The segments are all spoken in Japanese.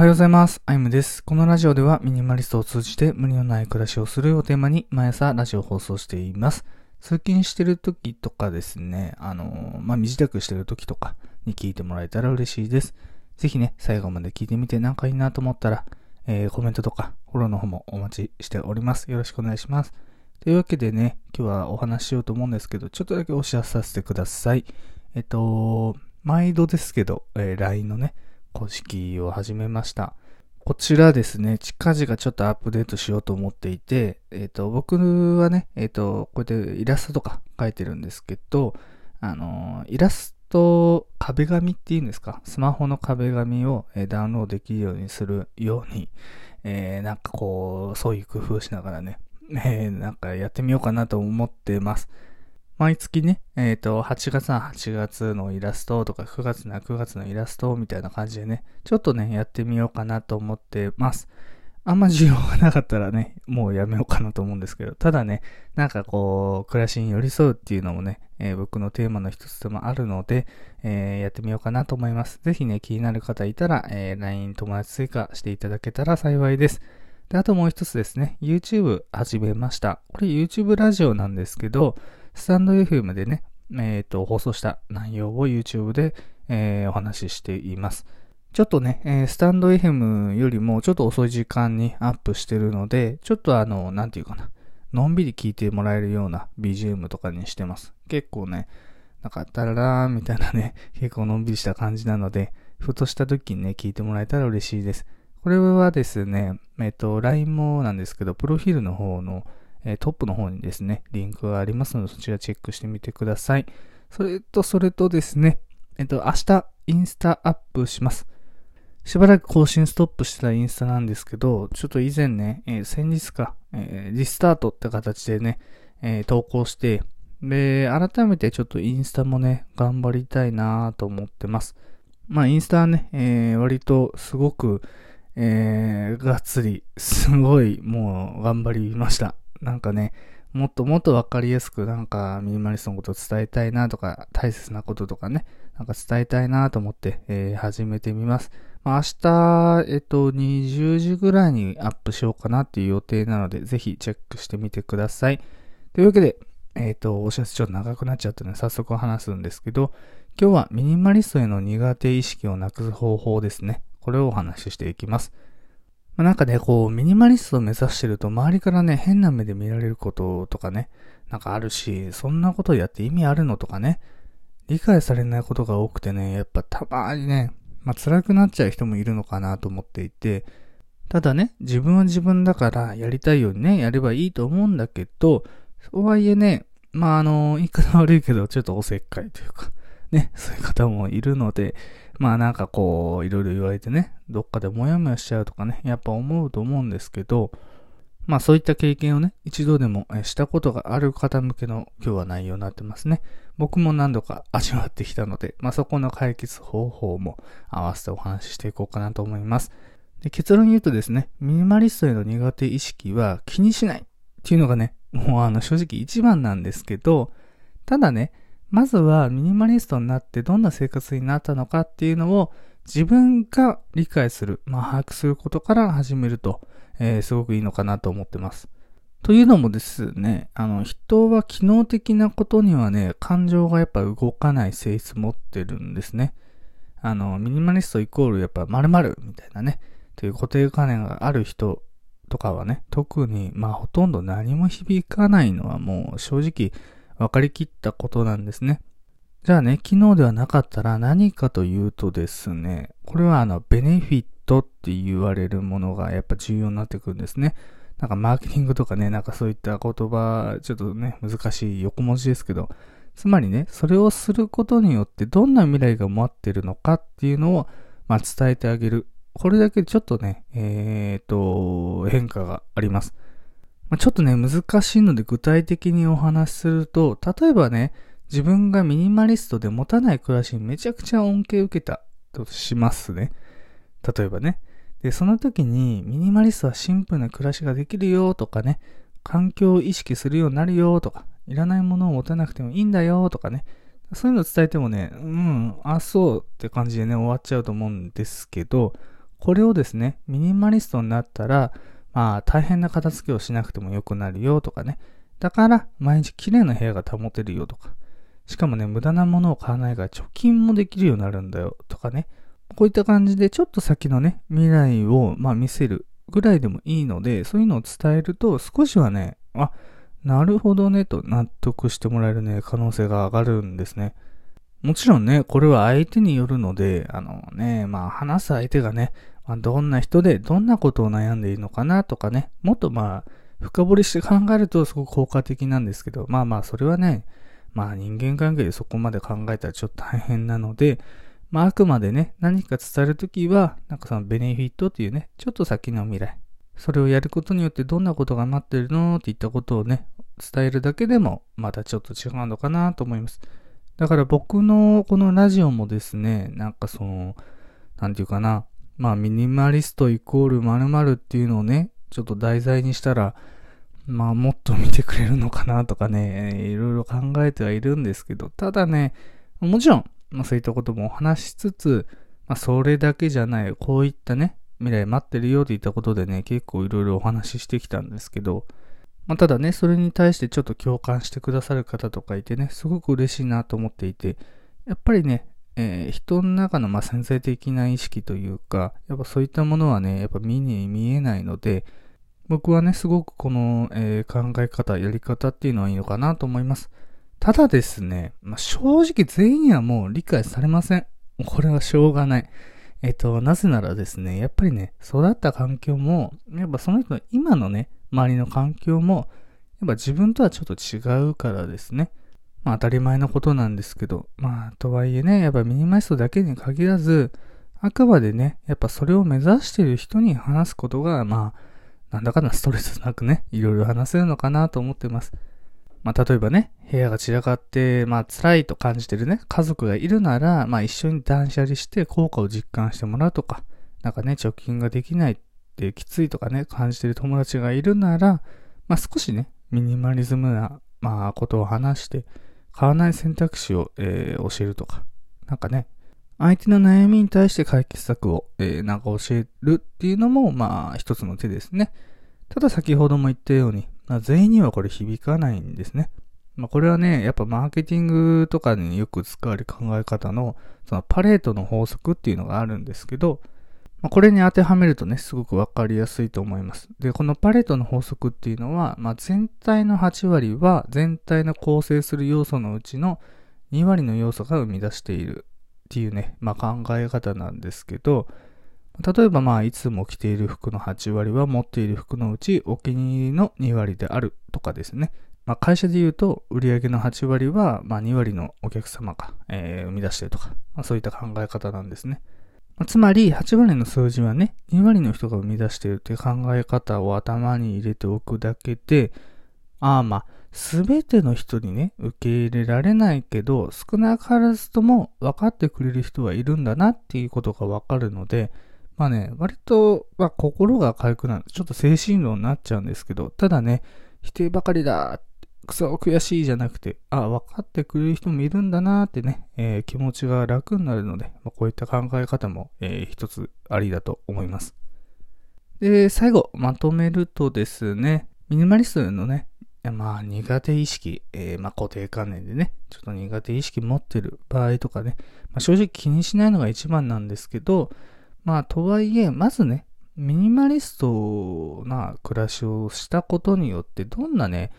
はようございます。アイムです。このラジオではミニマリストを通じて無理のない暮らしをするをテーマに毎朝ラジオを放送しています。通勤してる時とかですね、あの、まあ、身支度してる時とかに聞いてもらえたら嬉しいです。ぜひね、最後まで聞いてみてなんかいいなと思ったら、えーコメントとかフォローの方もお待ちしております。よろしくお願いします。というわけでね、今日はお話ししようと思うんですけど、ちょっとだけお知らせさせてください。えっと、毎度ですけど、えー LINE のね、公式を始めました。こちらですね、近々ちょっとアップデートしようと思っていて、えっ、と、僕はね、えっ、と、こうやってイラストとか描いてるんですけど、あの、イラスト壁紙っていうんですか、スマホの壁紙を、えダウンロードできるようにするように、えーなんかこう、そういう工夫しながらね、えーなんかやってみようかなと思ってます。毎月ね、えっ、と、8月は8月のイラストとか、9月な9月のイラストみたいな感じでね、ちょっとね、やってみようかなと思ってます。あんま需要がなかったらね、もうやめようかなと思うんですけど、ただね、なんかこう、暮らしに寄り添うっていうのもね、えー僕のテーマの一つでもあるので、えーやってみようかなと思います。ぜひね、気になる方いたら、えー LINE 友達追加していただけたら幸いです。で、あともう一つですね、YouTube 始めました。これ YouTube ラジオなんですけど、スタンド FM でね、えっ、と、放送した内容を YouTube で、えーお話ししています。ちょっとね、えースタンド FM よりもちょっと遅い時間にアップしてるので、ちょっとあの、なんていうかな、のんびり聞いてもらえるような BGM とかにしてます。結構ね、なんか、タララーみたいなね、結構のんびりした感じなので、ふとした時にね、聞いてもらえたら嬉しいです。これはですね、えっ、と、LINE もなんですけど、プロフィールの方の、えートップの方にですね、リンクがありますので、そちらチェックしてみてください。それと、それとですね、えっ、と、明日、インスタアップします。しばらく更新ストップしてたインスタなんですけど、ちょっと以前ね、えー先日か、えーリスタートって形でね、えー投稿して、で、改めてちょっとインスタもね、頑張りたいなと思ってます。まあ、インスタはね、えー割とすごく、えーがっつり、すごい、もう、頑張りました。なんかね、もっともっとわかりやすく、なんか、ミニマリストのことを伝えたいなとか、大切なこととかね、なんか伝えたいなと思って、えー始めてみます。まあ、明日、えっと、20時ぐらいにアップしようかなっていう予定なので、ぜひチェックしてみてください。というわけで、えっ、と、お知らせちょっと長くなっちゃったので、早速話すんですけど、今日はミニマリストへの苦手意識をなくす方法ですね。これをお話ししていきます。まあ、なんかね、こう、ミニマリストを目指してると、周りからね、変な目で見られることとかね、なんかあるし、そんなことやって意味あるのとかね、理解されないことが多くてね、やっぱたまにね、まあ、辛くなっちゃう人もいるのかなと思っていて、ただね、自分は自分だからやりたいようにね、やればいいと思うんだけど、とはいえね、まあ、あの、言い方悪いけど、ちょっとおせっかいというか、ね、そういう方もいるので、まあなんかこう、いろいろ言われてね、どっかでモヤモヤしちゃうとかね、やっぱ思うと思うんですけど、まあそういった経験をね、一度でもしたことがある方向けの今日は内容になってますね。僕も何度か 味わってきたので、まあそこの解決方法も合わせてお話ししていこうかなと思います。で結論に言うとですね、ミニマリストへの苦手意識は気にしないっていうのがね、もうあの正直一番なんですけど、ただね、まずはミニマリストになってどんな生活になったのかっていうのを自分が理解する、まあ把握することから始めると、えーすごくいいのかなと思ってます。というのもですね、あの、人は機能的なことにはね、感情がやっぱ動かない性質持ってるんですね。あの、ミニマリストイコールやっぱ〇〇みたいなね、という固定観念がある人とかはね、特に、まあほとんど何も響かないのはもう正直分かりきったことなんですね。じゃあね、機能ではなかったら何かというとですね、これはあの、ベネフィットって言われるものがやっぱ重要になってくるんですね。なんかマーケティングとかね、なんかそういった言葉、ちょっとね、難しい横文字ですけど、つまりね、それをすることによってどんな未来が待ってるのかっていうのを、まあ、伝えてあげる。これだけちょっとね、えーと、変化があります。まあ、ちょっとね、難しいので具体的にお話しすると、例えばね、自分がミニマリストで持たない暮らしにめちゃくちゃ恩恵を受けたとしますね。例えばね。で、その時にミニマリストはシンプルな暮らしができるよとかね、環境を意識するようになるよとか、いらないものを持たなくてもいいんだよとかね、そういうのを伝えてもね、うん、あ、そうって感じでね、終わっちゃうと思うんですけど、これをですね、ミニマリストになったら、まあ大変な片付けをしなくても良くなるよとかね。だから毎日綺麗な部屋が保てるよとか。しかもね、無駄なものを買わないから貯金もできるようになるんだよとかね。こういった感じでちょっと先のね、未来をまあ見せるぐらいでもいいので、そういうのを伝えると少しはね、あ、なるほどねと納得してもらえるね、可能性が上がるんですね。もちろんね、これは相手によるので、あのね、まあ話す相手がね、まあ、どんな人でどんなことを悩んでいるのかなとかね、もっとまあ、深掘りして考えるとすごく効果的なんですけど、まあまあ、それはね、まあ人間関係でそこまで考えたらちょっと大変なので、まああくまでね、何か伝えるときは、なんかそのベネフィットっていうね、ちょっと先の未来。それをやることによってどんなことが待ってるのっていったことをね、伝えるだけでもまたちょっと違うのかなと思います。だから僕のこのラジオもですね、なんかその、なんていうかな、まあミニマリストイコール〇〇っていうのをね、ちょっと題材にしたら、まあもっと見てくれるのかなとかね、いろいろ考えてはいるんですけど、ただね、もちろん、まあそういったこともお話しつつ、まあそれだけじゃない、こういったね、未来待ってるよって言ったことでね、結構いろいろお話ししてきたんですけど、まあ、ただね、それに対してちょっと共感してくださる方とかいてね、すごく嬉しいなと思っていて、やっぱりね、えー、人の中のま潜在的な意識というか、やっぱそういったものはね、やっぱ見に見えないので、僕はね、すごくこの、えー、考え方、やり方っていうのはいいのかなと思います。ただですね、まあ、正直全員はもう理解されません。これはしょうがない。えっ、ー、と、なぜならですね、やっぱりね、育った環境も、やっぱその人の今のね、周りの環境も、やっぱ自分とはちょっと違うからですね。まあ当たり前のことなんですけど、まあとはいえね、やっぱミニマリストだけに限らず、あくまでね、やっぱそれを目指している人に話すことが、まあ、なんだかんだストレスなくね、いろいろ話せるのかなと思ってます。まあ例えばね、部屋が散らかって、まあ辛いと感じてるね、家族がいるなら、まあ一緒に断捨離して効果を実感してもらうとか、なんかね、貯金ができないってきついとかね、感じてる友達がいるなら、まあ少しね、ミニマリズムな、まあことを話して、買わない選択肢を、えー、教えるとか、なんかね、相手の悩みに対して解決策を、えー、なんか教えるっていうのも、まあ一つの手ですね。ただ先ほども言ったように、まあ、全員にはこれ響かないんですね。まあ、これはね、やっぱマーケティングとかによく使われる考え方の、そのパレートの法則っていうのがあるんですけど、まあ、これに当てはめるとね、すごくわかりやすいと思います。で、このパレートの法則っていうのは、まあ、全体の8割は全体の構成する要素のうちの2割の要素が生み出しているっていうね、まあ、考え方なんですけど、例えばまあ、いつも着ている服の8割は持っている服のうちお気に入りの2割であるとかですね。まあ、会社で言うと、売上の8割は、ま、2割のお客様が、えー、生み出しているとか、まあ、そういった考え方なんですね。つまり、8割の数字はね、2割の人が生み出しているという考え方を頭に入れておくだけで、ああまあ、すべての人にね、受け入れられないけど、少なからずとも分かってくれる人はいるんだなっていうことが分かるので、まあね、割と、まあ心が軽くなる。ちょっと精神論になっちゃうんですけど、ただね、否定ばかりだくそ悔しいじゃなくて、あ、分かってくれる人もいるんだなーってね、えー、気持ちが楽になるので、まあ、こういった考え方も、えー、一つありだと思います。で、最後、まとめるとですね、ミニマリストのね、まあ苦手意識、えー、まあ固定観念でね、ちょっと苦手意識持ってる場合とかね、まあ、正直気にしないのが一番なんですけど、まあとはいえ、まずね、ミニマリストな暮らしをしたことによってどんなね、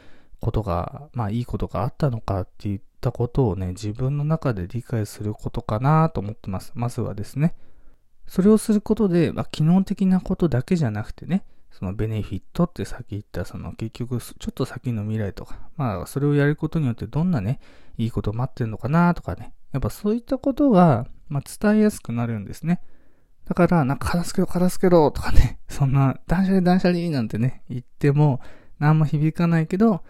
ことが、まあいいことがあったのかっていったことをね、自分の中で理解することかなと思ってます。まずはですね。それをすることで、まあ機能的なことだけじゃなくてね、そのベネフィットってさっき言ったその結局ちょっと先の未来とか、まあそれをやることによってどんなね、いいこと待ってるのかなとかね、やっぱそういったことが、まあ伝えやすくなるんですね。だから、なんか片付けろ片付けろとかね、そんな断捨離断捨離なんてね、言っても何も響かないけど、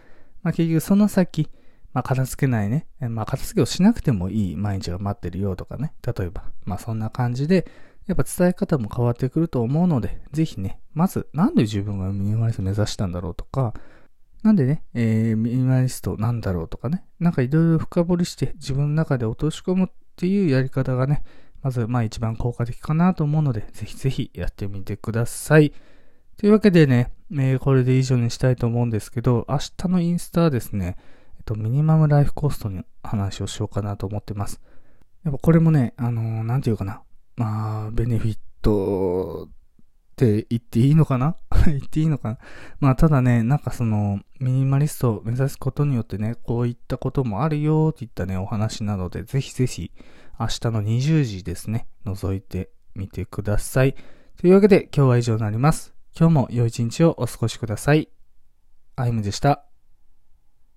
まあ、結局その先、まあ、片付けないね、まあ、片付けをしなくてもいい毎日が待ってるよとかね、例えば、まあ、そんな感じで、やっぱ伝え方も変わってくると思うので、ぜひね、まず、なんで自分がミニマリスト目指したんだろうとか、なんでね、えー、ミニマリストなんだろうとかね、なんかいろいろ深掘りして自分の中で落とし込むっていうやり方がね、まず、まあ一番効果的かなと思うので、ぜひぜひやってみてください。というわけでね、えー、これで以上にしたいと思うんですけど、明日のインスタはですね、えっと、ミニマムライフコストの話をしようかなと思ってます。やっぱこれもね、あのー、なんていうかな。まあ、ベネフィットって言っていいのかな？言っていいのかな？まあ、ただね、なんかその、ミニマリストを目指すことによってね、こういったこともあるよっていったね、お話なので、ぜひぜひ、明日の20時ですね、覗いてみてください。というわけで、今日は以上になります。今日も良い一日をお過ごしください。アイムでした。